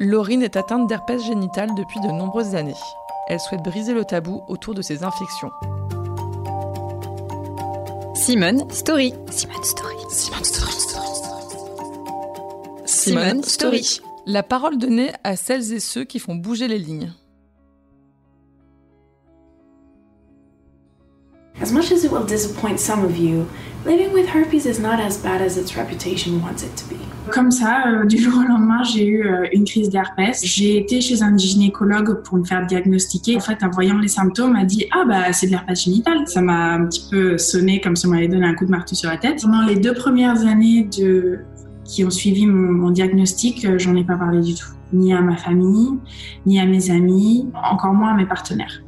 Laurine est atteinte d'herpès génital depuis de nombreuses années. Elle souhaite briser le tabou autour de ces infections. Simone Story. Simone Story. Simone Story. Simone Story. La parole donnée à celles et ceux qui font bouger les lignes. As much as it will disappoint some of you, living with herpes is not as bad as its reputation wants it to be. Comme ça, euh, du jour au lendemain, j'ai eu euh, une crise d'herpès. J'ai été chez un gynécologue pour me faire diagnostiquer. En fait, en voyant les symptômes, m'a dit ah bah c'est de l'herpès génital. Ça m'a un petit peu sonné comme si on m'avait donné un coup de marteau sur la tête. Pendant les deux premières années de qui ont suivi mon, mon diagnostic, euh, j'en ai pas parlé du tout, ni à ma famille, ni à mes amis, encore moins à mes partenaires.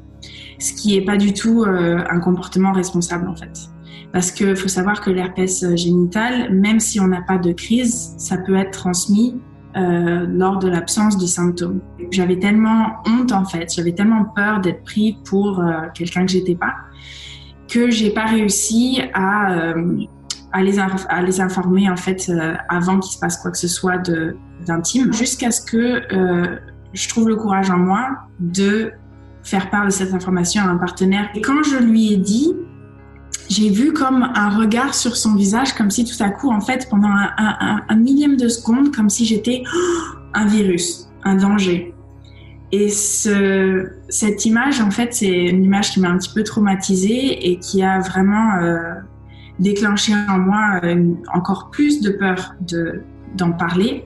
Ce qui est pas du tout euh, un comportement responsable en fait. Parce que faut savoir que l'herpès génital, même si on n'a pas de crise, ça peut être transmis euh, lors de l'absence de symptômes. J'avais tellement honte en fait, j'avais tellement peur d'être pris pour euh, quelqu'un que j'étais pas, que j'ai pas réussi à, euh, les, à les informer en fait euh, avant qu'il se passe quoi que ce soit d'intime, jusqu'à ce que euh, je trouve le courage en moi de faire part de cette information à un partenaire. Et quand je lui ai dit, j'ai vu comme un regard sur son visage, comme si tout à coup, en fait, pendant un, millième de seconde, comme si j'étais un virus, un danger. Et ce, cette image, en fait, c'est une image qui m'a un petit peu traumatisée et qui a vraiment euh, déclenché en moi euh, encore plus de peur de d'en parler.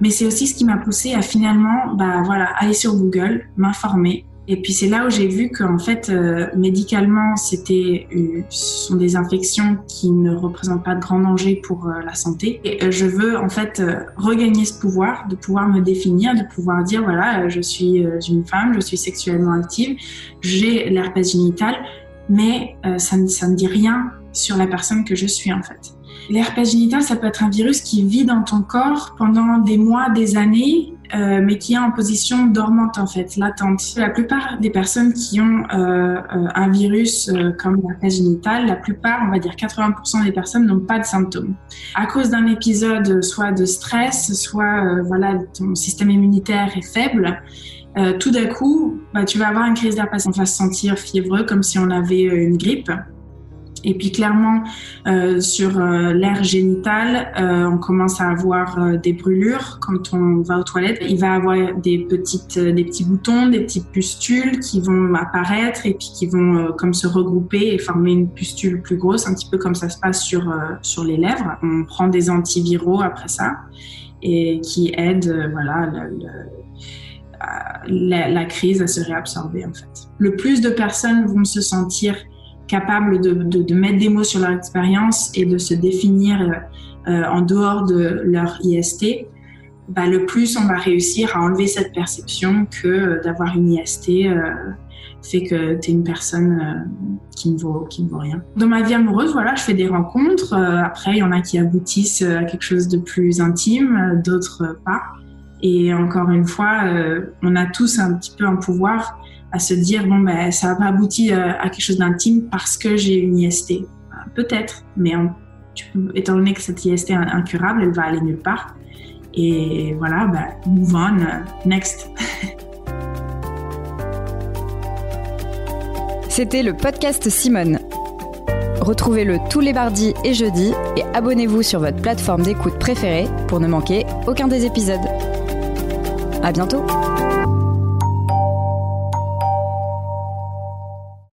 Mais c'est aussi ce qui m'a poussé à finalement, bah voilà, aller sur Google, m'informer, et puis c'est là où j'ai vu qu'en fait, euh, médicalement, c'était, euh, ce sont des infections qui ne représentent pas de grand danger pour euh, la santé. Et je veux en fait regagner ce pouvoir, de pouvoir me définir, de pouvoir dire voilà, je suis une femme, je suis sexuellement active, j'ai l'herpès génital, mais ça, ne, ça ne dit rien sur la personne que je suis en fait. L'herpès génital, ça peut être un virus qui vit dans ton corps pendant des mois, des années, euh, mais qui est en position dormante en fait, latente. La plupart des personnes qui ont euh, euh, un virus comme l'herpès génital, la plupart, on va dire 80% des personnes n'ont pas de symptômes. À cause d'un épisode soit de stress, soit voilà, ton système immunitaire est faible, tout d'un coup, bah, tu vas avoir une crise d'herpès. On va se sentir fiévreux comme si on avait une grippe. Et puis clairement, euh, sur euh, l'air génital, euh, on commence à avoir euh, des brûlures quand on va aux toilettes. Il va avoir des petites, des petits boutons, des petites pustules qui vont apparaître et puis qui vont comme se regrouper et former une pustule plus grosse, un petit peu comme ça se passe sur sur les lèvres. On prend des antiviraux après ça et qui aident, voilà, la, la crise à se réabsorber en fait. Le plus de personnes vont se sentir capables de, mettre des mots sur leur expérience et de se définir euh, en dehors de leur IST, bah, le plus on va réussir à enlever cette perception que euh, d'avoir une IST euh, fait que tu es une personne euh, qui, ne vaut, qui ne vaut rien. Dans ma vie amoureuse, voilà, je fais des rencontres. Euh, après, il y en a qui aboutissent à quelque chose de plus intime, d'autres pas. Et encore une fois, on a tous un petit peu un pouvoir à se dire bon ben ça n'a pas abouti euh, à quelque chose d'intime parce que j'ai une IST. Peut-être, mais étant donné que cette IST est incurable, elle va aller nulle part. Et voilà, ben, move on, next. C'était le podcast Simone. Retrouvez-le tous les mardis et jeudis et abonnez-vous sur votre plateforme d'écoute préférée pour ne manquer aucun des épisodes. À bientôt!